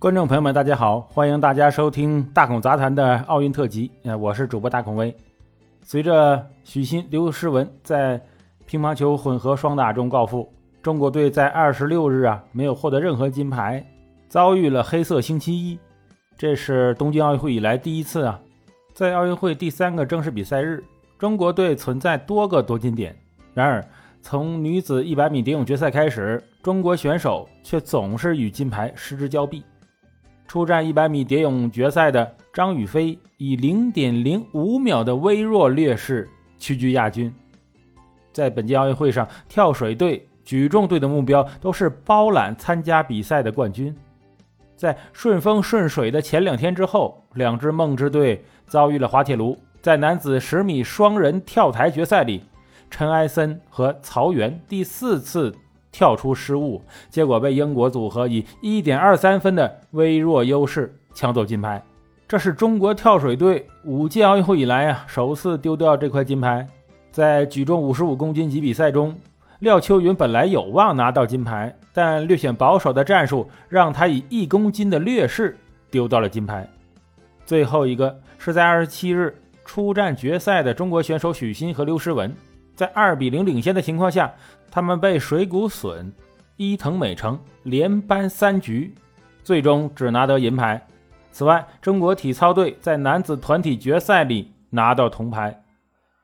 观众朋友们，大家好，欢迎大家收听大孔杂谈的奥运特辑。呃，我是主播大孔威。随着许昕、刘诗雯在乒乓球混合双打中告负，中国队在二十六日啊没有获得任何金牌，遭遇了黑色星期一。这是东京奥运会以来第一次啊，在奥运会第三个正式比赛日，中国队存在多个夺金点。然而，从女子一百米蝶泳决赛开始，中国选手却总是与金牌失之交臂。出战一百米蝶泳决赛的张雨霏以零点零五秒的微弱劣势屈居亚军。在本届奥运会上，跳水队、举重队的目标都是包揽参加比赛的冠军。在顺风顺水的前两天之后，两支梦之队遭遇了滑铁卢。在男子十米双人跳台决赛里，陈埃森和曹缘第四次。跳出失误，结果被英国组合以一点二三分的微弱优势抢走金牌。这是中国跳水队五届奥运会以来啊首次丢掉这块金牌。在举重五十五公斤级比赛中，廖秋云本来有望拿到金牌，但略显保守的战术让他以一公斤的劣势丢到了金牌。最后一个是在二十七日出战决赛的中国选手许昕和刘诗雯。在二比零领先的情况下，他们被水谷隼、伊藤美诚连扳三局，最终只拿得银牌。此外，中国体操队在男子团体决赛里拿到铜牌，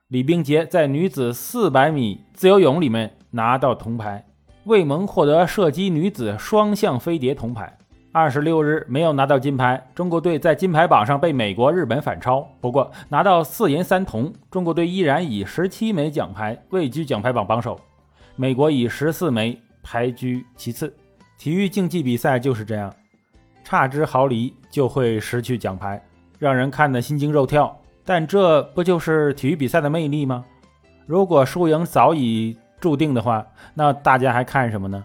李冰洁在女子400米自由泳里面拿到铜牌，魏萌获得射击女子双向飞碟铜牌。二十六日没有拿到金牌，中国队在金牌榜上被美国、日本反超。不过拿到四银三铜，中国队依然以十七枚奖牌位居奖牌榜榜首，美国以十四枚排居其次。体育竞技比赛就是这样，差之毫厘就会失去奖牌，让人看得心惊肉跳。但这不就是体育比赛的魅力吗？如果输赢早已注定的话，那大家还看什么呢？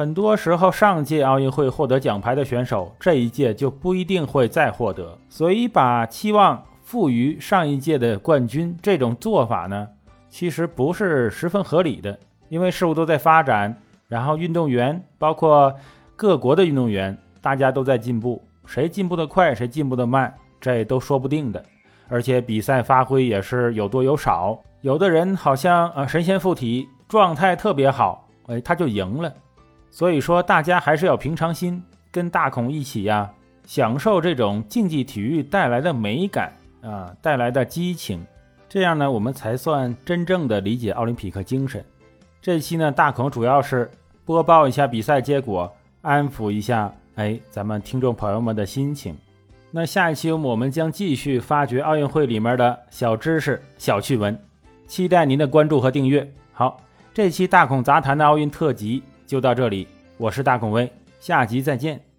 很多时候，上届奥运会获得奖牌的选手，这一届就不一定会再获得。所以，把期望赋予上一届的冠军，这种做法呢，其实不是十分合理的。因为事物都在发展，然后运动员，包括各国的运动员，大家都在进步，谁进步的快，谁进步的慢，这都说不定的。而且比赛发挥也是有多有少，有的人好像呃神仙附体，状态特别好，哎，他就赢了。所以说，大家还是要平常心，跟大孔一起呀，享受这种竞技体育带来的美感啊，带来的激情。这样呢，我们才算真正的理解奥林匹克精神。这期呢，大孔主要是播报一下比赛结果，安抚一下哎咱们听众朋友们的心情。那下一期我们将继续发掘奥运会里面的小知识、小趣闻，期待您的关注和订阅。好，这期大孔杂谈的奥运特辑。就到这里，我是大孔威，下集再见。